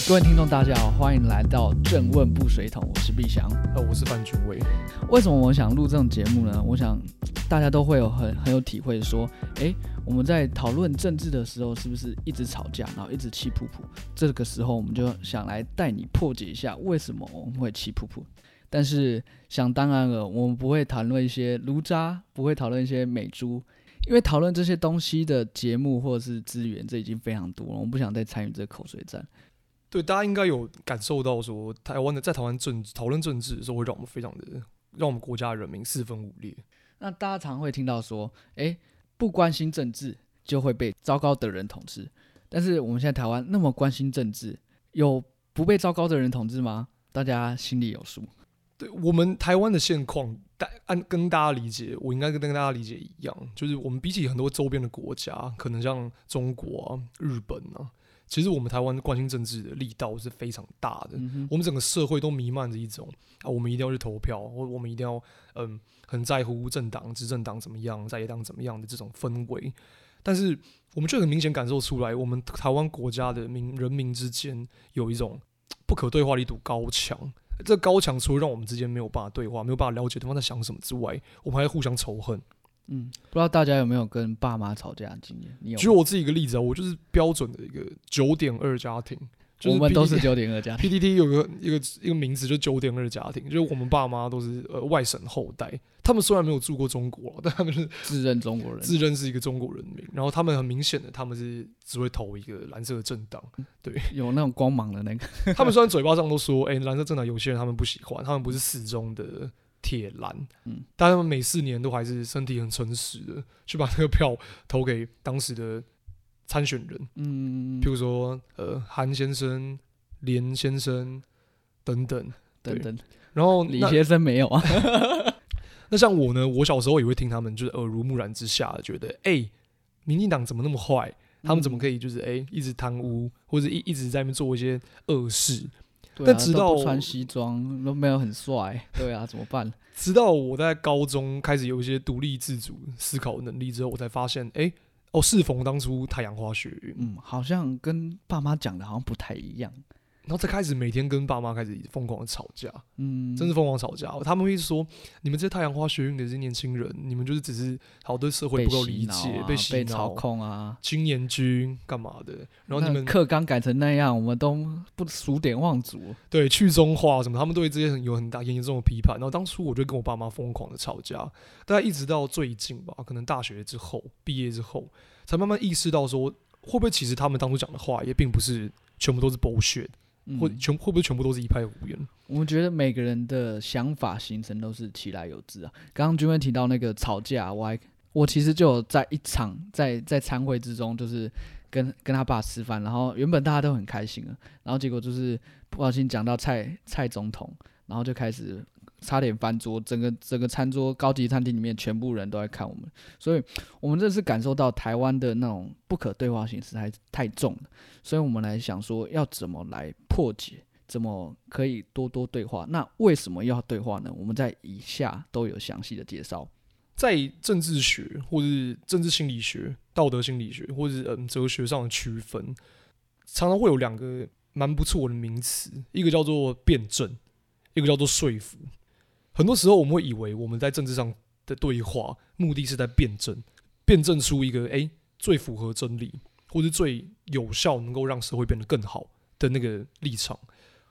各位听众，大家好，欢迎来到正问不水桶，我是毕翔。呃，我是范君伟。为什么我想录这种节目呢？我想大家都会有很很有体会，说，诶，我们在讨论政治的时候，是不是一直吵架，然后一直气噗噗？这个时候，我们就想来带你破解一下，为什么我们会气噗噗。但是想当然了，我们不会谈论一些炉渣，不会讨论一些美猪，因为讨论这些东西的节目或者是资源，这已经非常多了，我们不想再参与这个口水战。对，大家应该有感受到说，台湾的在台湾政治讨论政治的时候，会让我们非常的，让我们国家人民四分五裂。那大家常会听到说，诶，不关心政治就会被糟糕的人统治。但是我们现在台湾那么关心政治，有不被糟糕的人统治吗？大家心里有数。对我们台湾的现况，大按跟大家理解，我应该跟跟大家理解一样，就是我们比起很多周边的国家，可能像中国啊、日本啊。其实我们台湾关心政治的力道是非常大的，我们整个社会都弥漫着一种啊，我们一定要去投票，或我们一定要嗯很在乎政党、执政党怎么样，在野党怎么样的这种氛围。但是我们却很明显感受出来，我们台湾国家的民人民之间有一种不可对话的一堵高墙。这高墙除了让我们之间没有办法对话，没有办法了解对方在想什么之外，我们还互相仇恨。嗯，不知道大家有没有跟爸妈吵架的经验？你有？举我自己一个例子啊，我就是标准的一个九点二家庭。我们都是九点二家庭。，PDT 有个一个一个名字，就九点二家庭，就是我们爸妈都是呃外省后代。他们虽然没有住过中国，但他们是自认中国人，自认是一个中国人民。然后他们很明显的，他们是只会投一个蓝色的政党。对，有那种光芒的那个。他们虽然嘴巴上都说，哎，蓝色政党有些人他们不喜欢，他们不是始终的。铁蓝，嗯，但他们每四年都还是身体很诚实的，去把那个票投给当时的参选人，嗯，譬如说呃韩先生、连先生等等等等，然后李先生没有啊。那像我呢，我小时候也会听他们，就是耳濡目染之下，觉得哎，民进党怎么那么坏？他们怎么可以就是哎一直贪污，或者一一直在那边做一些恶事？但直到穿西装都没有很帅，对啊，怎么办？直到我在高中开始有一些独立自主思考能力之后，我才发现，哎，哦，适逢当初太阳花学运，嗯，好像跟爸妈讲的好像不太一样。然后再开始每天跟爸妈开始疯狂的吵架，嗯，真是疯狂吵架。他们会说：“你们这些太阳花学运的这些年轻人，你们就是只是好多社会不够理解，被洗被操控啊，青年军干嘛的？然后你们课纲改成那样，我们都不数典忘祖。对，去中化什么，他们对这些有很大严重的批判。然后当初我就跟我爸妈疯狂的吵架，大概一直到最近吧，可能大学之后毕业之后，才慢慢意识到说，会不会其实他们当初讲的话也并不是全部都是 bullshit。会全会不会全部都是一派胡言？我们觉得每个人的想法形成都是其来有之啊。刚刚君威提到那个吵架，我还我其实就有在一场在在参会之中，就是跟跟他爸吃饭，然后原本大家都很开心啊，然后结果就是不小心讲到蔡蔡总统，然后就开始。差点翻桌，整个整个餐桌高级餐厅里面全部人都在看我们，所以我们这次感受到台湾的那种不可对话性实在太重了，所以我们来想说要怎么来破解，怎么可以多多对话？那为什么要对话呢？我们在以下都有详细的介绍，在政治学或是政治心理学、道德心理学或是嗯哲学上的区分，常常会有两个蛮不错的名词，一个叫做辩证，一个叫做说服。很多时候我们会以为我们在政治上的对话目的是在辩证，辩证出一个诶最符合真理或者最有效能够让社会变得更好的那个立场，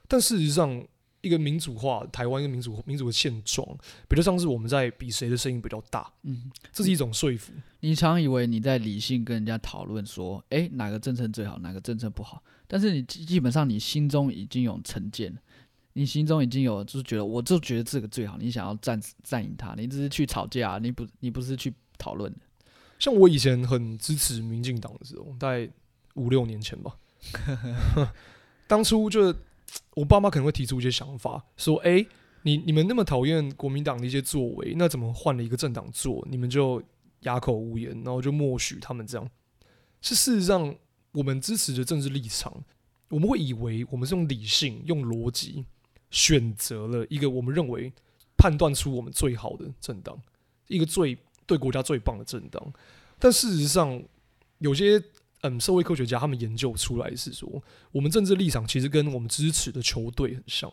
但事实上一个民主化台湾一个民主民主的现状，比较像是我们在比谁的声音比较大，嗯，这是一种说服。你常以为你在理性跟人家讨论说，诶哪个政策最好，哪个政策不好，但是你基本上你心中已经有成见。你心中已经有，就是觉得，我就觉得这个最好。你想要占占赢他，你只是去吵架，你不，你不是去讨论的。像我以前很支持民进党的时候，大概五六年前吧，当初就我爸妈可能会提出一些想法，说：“哎，你你们那么讨厌国民党的一些作为，那怎么换了一个政党做，你们就哑口无言，然后就默许他们这样？”是事实上，我们支持的政治立场，我们会以为我们是用理性、用逻辑。选择了一个我们认为判断出我们最好的政党，一个最对国家最棒的政党。但事实上，有些嗯社会科学家他们研究出来是说，我们政治立场其实跟我们支持的球队很像。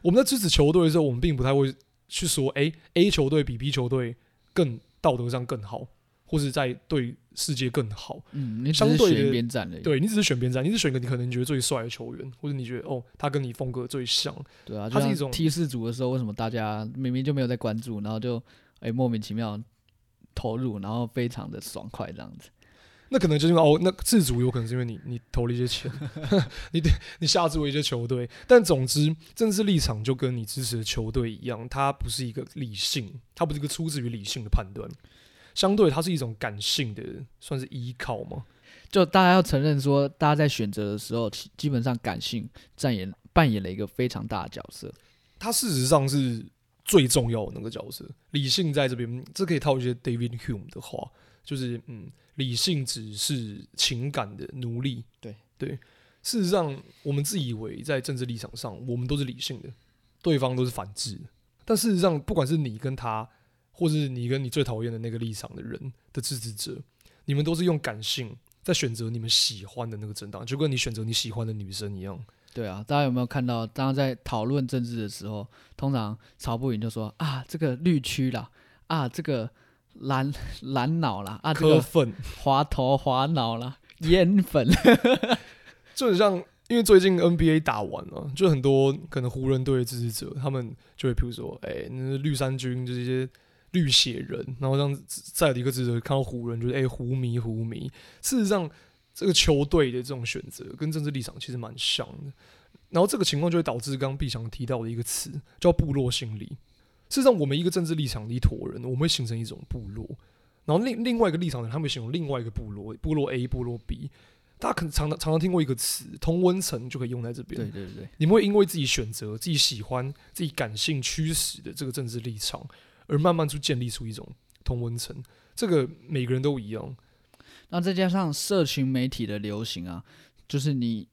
我们在支持球队的时候，我们并不太会去说，诶 a 球队比 B 球队更道德上更好，或是在对世界更好。嗯，你相对选边站的，对你只是选边站，你只选个你可能觉得最帅的球员，或者你觉得哦他跟你风格最像，对啊，就是一种踢四组的时候，为什么大家明明就没有在关注，然后就哎、莫名其妙投入，然后非常的爽快这样子。那可能就是因为哦，那自主有可能是因为你你投了一些钱，你得你下注了一些球队，但总之政治立场就跟你支持的球队一样，它不是一个理性，它不是一个出自于理性的判断，相对它是一种感性的，算是依靠吗。就大家要承认说，大家在选择的时候，基本上感性扮演扮演了一个非常大的角色。它事实上是最重要的那个角色。理性在这边，这可以套一些 David Hume 的话，就是嗯，理性只是情感的奴隶。对对，事实上，我们自以为在政治立场上，我们都是理性的，对方都是反智的。但事实上，不管是你跟他，或是你跟你最讨厌的那个立场的人的支持者，你们都是用感性在选择你们喜欢的那个政党，就跟你选择你喜欢的女生一样。对啊，大家有没有看到，当在讨论政治的时候，通常曹不赢就说啊，这个绿区啦，啊，这个蓝蓝脑啦，啊，这个粉滑头滑脑啦，烟粉，就很像，因为最近 NBA 打完了，就很多可能湖人队的支持者，他们就会譬如说，哎、那绿衫军就是一些绿血人，然后让塞尔迪克支持者看到湖人，就是哎、湖迷湖迷。事实上，这个球队的这种选择跟政治立场其实蛮像的。然后这个情况就会导致刚刚毕强提到的一个词叫部落心理。事实上，我们一个政治立场的一坨人，我们会形成一种部落，然后另另外一个立场的人，他们会形容另外一个部落，部落 A、部落 B。大家可能常常常常听过一个词“同温层”，就可以用在这边。对对对，你们会因为自己选择、自己喜欢、自己感性驱使的这个政治立场，而慢慢去建立出一种同温层。这个每个人都一样。那再加上社群媒体的流行啊，就是你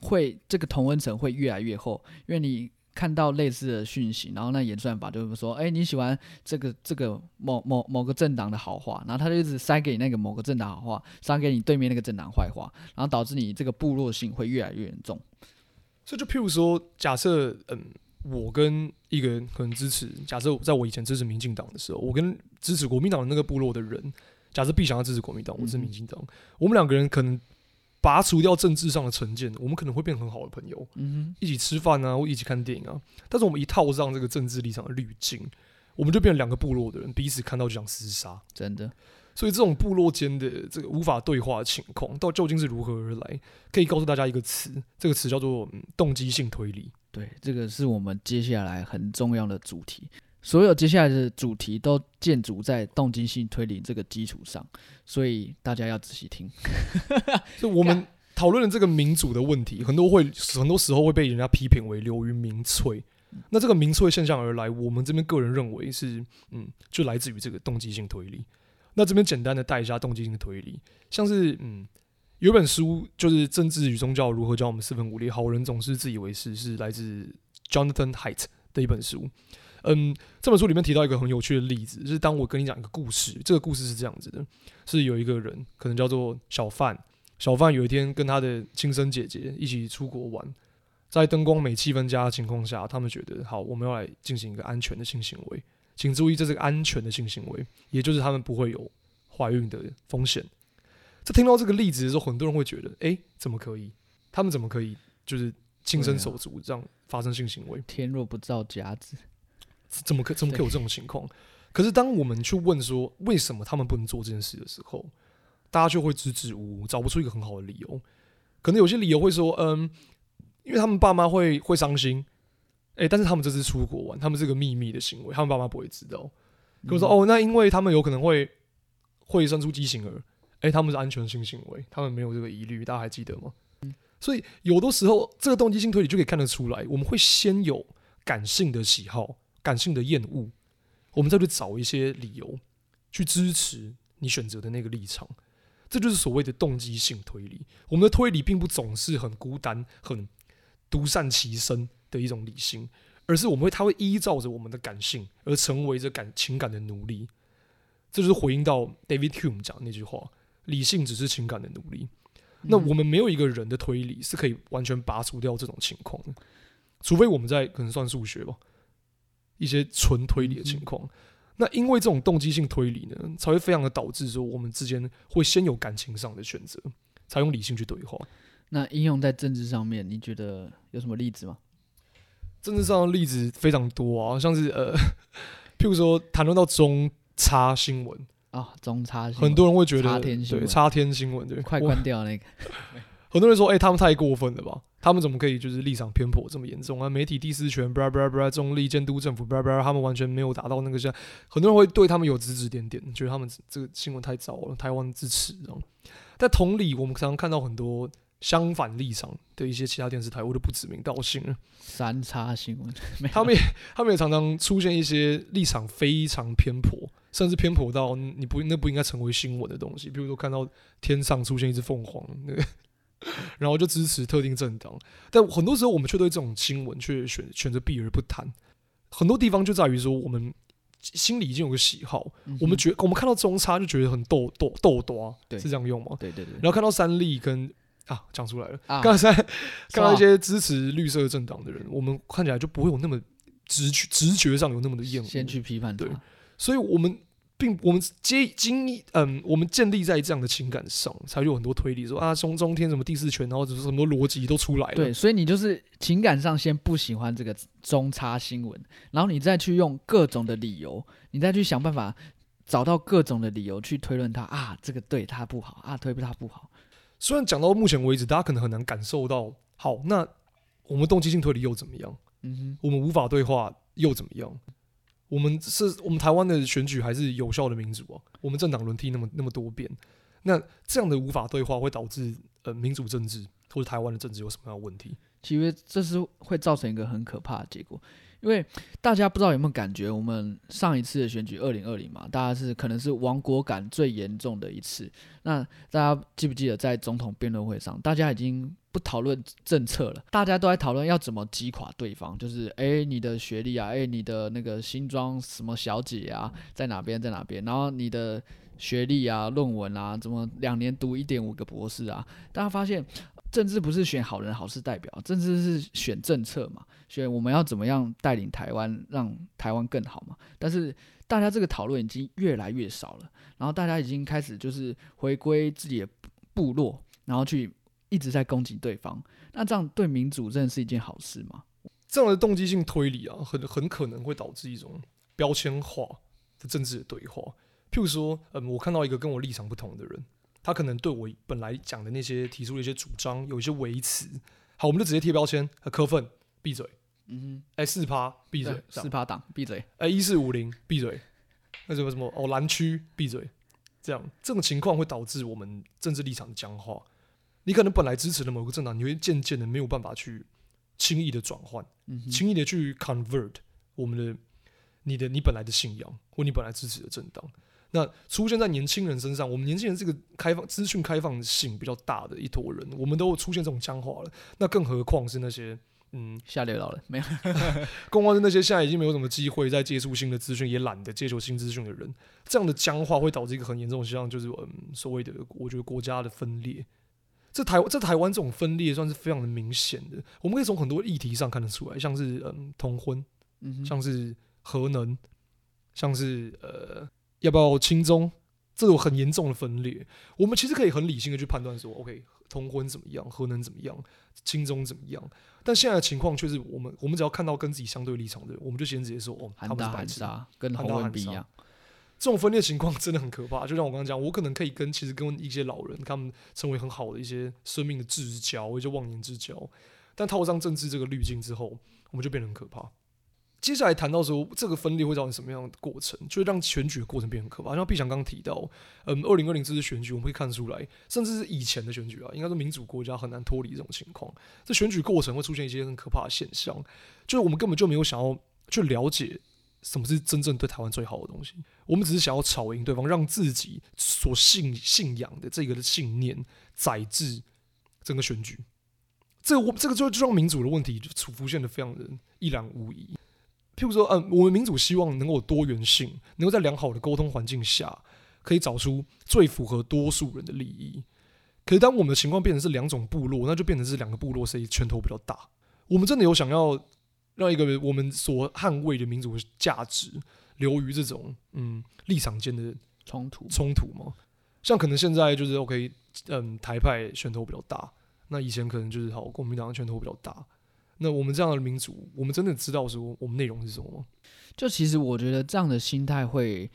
会这个同温层会越来越厚，因为你看到类似的讯息，然后那演算法就会说，哎、你喜欢这个这个某某某个政党的好话，然后他就一直塞给你那个某个政党好话，塞给你对面那个政党坏话，然后导致你这个部落性会越来越严重。所以就譬如说，假设嗯，我跟一个人可能支持，假设在我以前支持民进党的时候，我跟支持国民党的那个部落的人，假设必想要支持国民党，我是民进党，我们两个人可能拔除掉政治上的成见，我们可能会变很好的朋友。嗯一起吃饭啊，或一起看电影啊。但是我们一套上这个政治立场的滤镜，我们就变成两个部落的人，彼此看到就想厮杀。真的，所以这种部落间的这个无法对话的情况，到究竟是如何而来？可以告诉大家一个词，这个词叫做、嗯、动机性推理。对，这个是我们接下来很重要的主题。所有接下来的主题都建筑在动机性推理这个基础上，所以大家要仔细听。所以我们讨论的这个民主的问题，很多会很多时候会被人家批评为流于民粹。那这个民粹现象而来，我们这边个人认为是，嗯，就来自于这个动机性推理。那这边简单的带一下动机性的推理，像是嗯，有本书就是《政治与宗教如何教我们四分五裂，好人总是自以为是》，是来自 Jonathan Haidt 的一本书。嗯，这本书里面提到一个很有趣的例子，就是当我跟你讲一个故事，这个故事是这样子的：是有一个人，可能叫做小范，小范有一天跟他的亲生姐姐一起出国玩，在灯光美、气氛佳的情况下，他们觉得好，我们要来进行一个安全的性行为。请注意，这是个安全的性行为，也就是他们不会有怀孕的风险。在听到这个例子的时候，很多人会觉得，诶，怎么可以？他们怎么可以就是亲身手足这样发生性行为？天若不造假子，怎么可怎么可以有这种情况？可是当我们去问说为什么他们不能做这件事的时候，大家就会支支吾吾，找不出一个很好的理由。可能有些理由会说，嗯，因为他们爸妈会会伤心，诶，但是他们这次出国玩，他们是个秘密的行为，他们爸妈不会知道。跟我说，哦，那因为他们有可能会会生出畸形儿，诶，他们是安全性行为，他们没有这个疑虑，大家还记得吗？所以有的时候，这个动机性推理就可以看得出来，我们会先有感性的喜好、感性的厌恶，我们再去找一些理由去支持你选择的那个立场。这就是所谓的动机性推理。我们的推理并不总是很孤单、很独善其身的一种理性，而是我们会，它会依照着我们的感性而成为着感情感的奴隶。这就是回应到 David Hume 讲的那句话：理性只是情感的奴隶。那我们没有一个人的推理是可以完全拔除掉这种情况的，除非我们在可能算数学吧，一些纯推理的情况。那因为这种动机性推理呢，才会非常的导致说我们之间会先有感情上的选择，才用理性去对话。那应用在政治上面，你觉得有什么例子吗？政治上的例子非常多啊，像是呃，譬如说谈论到中差新闻啊，中差，很多人会觉得对差天新闻，对，快关掉那个。很多人说，哎，他们太过分了吧？他们怎么可以就是立场偏颇这么严重啊？媒体第四权，布拉布拉布拉，中立监督政府，布拉布拉，他们完全没有达到那个像，很多人会对他们有指指点点，觉得他们这个新闻太糟了，台湾支持这样。但同理，我们常常看到很多。相反立场的一些其他电视台，我都不指名道姓了。三叉新闻，他们也他们也常常出现一些立场非常偏颇，甚至偏颇到你不那不应该成为新闻的东西。比如说看到天上出现一只凤凰，那个，然后就支持特定政党。但很多时候我们却对这种新闻却选选择避而不谈。很多地方就在于说，我们心里已经有个喜好，我们觉我们看到中差就觉得很逗逗逗多，是这样用吗？对对对。然后看到三立跟啊，讲出来了。刚才看到一些支持绿色政党的人，我们看起来就不会有那么直觉，直觉上有那么的厌恶。先去批判对，所以我们并我们接经嗯，我们建立在这样的情感上，才有很多推理说啊，中中天什么第四权，然后就是什么逻辑都出来了。对，所以你就是情感上先不喜欢这个中差新闻，然后你再去用各种的理由，你再去想办法找到各种的理由去推论他啊，这个对他不好啊，推不他不好。虽然讲到目前为止，大家可能很难感受到，好，那我们动机性推理又怎么样？嗯哼，我们无法对话又怎么样？我们是我们台湾的选举还是有效的民主啊？我们政党轮替那么那么多遍，那这样的无法对话会导致呃民主政治或者台湾的政治有什么样的问题？其实这是会造成一个很可怕的结果。因为大家不知道有没有感觉，我们上一次的选举二零二零嘛，大家是可能是亡国感最严重的一次。那大家记不记得在总统辩论会上，大家已经不讨论政策了，大家都在讨论要怎么击垮对方，就是诶，你的学历啊，诶，你的那个新装什么小姐啊，在哪边在哪边，然后你的学历啊、论文啊，怎么两年读一点五个博士啊？大家发现。政治不是选好人好事代表，政治是选政策嘛，选我们要怎么样带领台湾，让台湾更好嘛。但是大家这个讨论已经越来越少了，然后大家已经开始就是回归自己的部落，然后去一直在攻击对方。那这样对民主真的是一件好事吗？这样的动机性推理啊，很很可能会导致一种标签化的政治的对话。譬如说，嗯，我看到一个跟我立场不同的人。他可能对我本来讲的那些提出的一些主张有一些维持，好，我们就直接贴标签，科粪，闭嘴，嗯哼，哎，四趴，闭嘴，四趴党，闭嘴，哎，一四五零，闭嘴，那什么什么，哦，蓝区，闭嘴，这样，这种情况会导致我们政治立场的僵化。你可能本来支持的某个政党，你会渐渐的没有办法去轻易的转换，轻易的去 convert 我们的你的你本来的信仰或你本来支持的政党。那出现在年轻人身上，我们年轻人这个开放资讯开放性比较大的一坨人，我们都出现这种僵化了。那更何况是那些嗯下流老人，没有，更何况是那些现在已经没有什么机会再接触新的资讯，也懒得接触新资讯的人，这样的僵化会导致一个很严重的现象，就是嗯所谓的我觉得国家的分裂。这台湾在台湾这种分裂算是非常的明显的，我们可以从很多议题上看得出来，像是嗯同婚，嗯，像是核能，像是呃。要不要轻中？这种很严重的分裂，我们其实可以很理性的去判断说，OK，通婚怎么样，核能怎么样，轻中怎么样？但现在的情况却是，我们我们只要看到跟自己相对立场的人，我们就先直接说，哦，他们是白痴，跟韩文不一样。这种分裂情况真的很可怕。就像我刚刚讲，我可能可以跟其实跟一些老人，他们成为很好的一些生命的至交，一些忘年之交，但套上政治这个滤镜之后，我们就变得很可怕。接下来谈到说，这个分裂会造成什么样的过程，就会让选举的过程变很可怕。像毕强刚提到，嗯，二零二零这次选举，我们会看出来，甚至是以前的选举啊，应该说民主国家很难脱离这种情况。这选举过程会出现一些很可怕的现象，就是我们根本就没有想要去了解什么是真正对台湾最好的东西，我们只是想要吵赢对方，让自己所信信仰的这个信念载至整个选举。这个我这个就就让民主的问题就浮现的非常的一览无遗。譬如说，嗯，我们民主希望能够有多元性，能够在良好的沟通环境下，可以找出最符合多数人的利益。可是当我们的情况变成是两种部落，那就变成是两个部落谁拳头比较大。我们真的有想要让一个我们所捍卫的民主价值流于这种嗯立场间的冲突冲突吗？像可能现在就是 OK，嗯，台派拳头比较大，那以前可能就是好国民党拳头比较大。那我们这样的民主，我们真的知道说我们内容是什么吗？就其实我觉得这样的心态会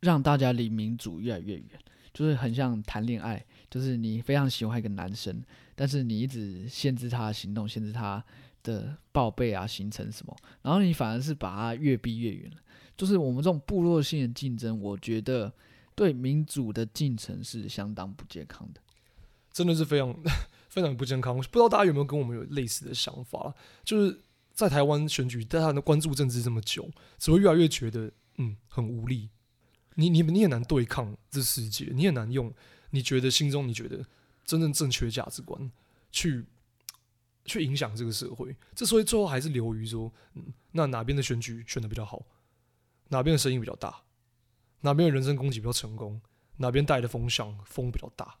让大家离民主越来越远，就是很像谈恋爱，就是你非常喜欢一个男生，但是你一直限制他的行动，限制他的报备啊、行程什么，然后你反而是把他越逼越远了。就是我们这种部落性的竞争，我觉得对民主的进程是相当不健康的。真的是非常非常不健康。不知道大家有没有跟我们有类似的想法？就是在台湾选举，大家的关注政治这么久，只会越来越觉得嗯很无力。你你你也难对抗这世界，你也难用你觉得心中你觉得真正正确的价值观去去影响这个社会。这所以最后还是流于说，嗯，那哪边的选举选的比较好，哪边的声音比较大，哪边的人身攻击比较成功，哪边带的风向风比较大。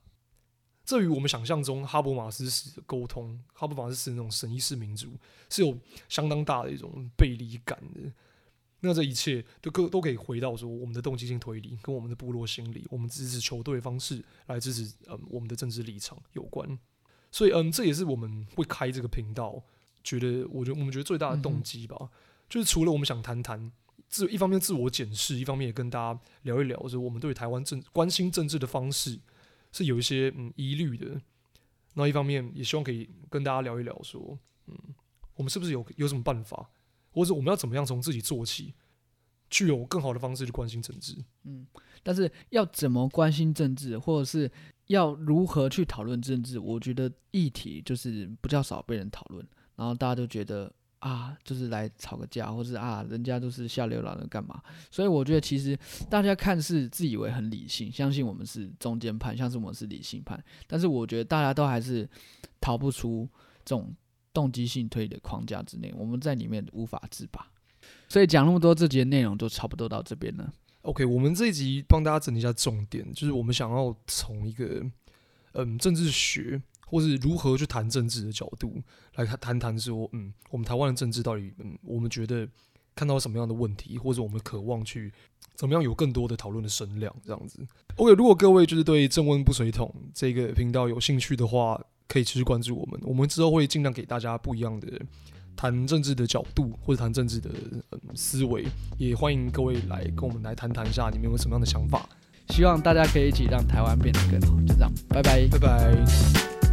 这与我们想象中哈伯马斯式的沟通，哈伯马斯式那种神意式民主是有相当大的一种背离感的。那这一切都可都可以回到说，我们的动机性推理跟我们的部落心理，我们支持球队方式来支持嗯我们的政治立场有关。所以嗯，这也是我们会开这个频道，觉得我觉得我们觉得最大的动机吧，就是除了我们想谈谈自一方面自我检视，一方面也跟大家聊一聊，说我们对台湾政关心政治的方式。是有一些嗯疑虑的，那一方面也希望可以跟大家聊一聊，说嗯，我们是不是有有什么办法，或者我们要怎么样从自己做起，具有更好的方式去关心政治？嗯，但是要怎么关心政治，或者是要如何去讨论政治，我觉得议题就是比较少被人讨论，然后大家都觉得。啊，就是来吵个架，或是啊，人家都是下流老人干嘛？所以我觉得其实大家看似自以为很理性，相信我们是中间派，相信我们是理性派，但是我觉得大家都还是逃不出这种动机性推理的框架之内，我们在里面无法自拔。所以讲那么多，这节内容就差不多到这边了。OK，我们这一集帮大家整理一下重点，就是我们想要从一个嗯政治学。或是如何去谈政治的角度来谈谈谈说，嗯，我们台湾的政治到底，嗯，我们觉得看到什么样的问题，或者我们渴望去怎么样有更多的讨论的声量，这样子。OK，如果各位就是对正温不水桶这个频道有兴趣的话，可以持续关注我们。我们之后会尽量给大家不一样的谈政治的角度，或者谈政治的嗯思维，也欢迎各位来跟我们来谈谈一下，你们有什么样的想法。希望大家可以一起让台湾变得更好。就这样，拜拜，拜拜。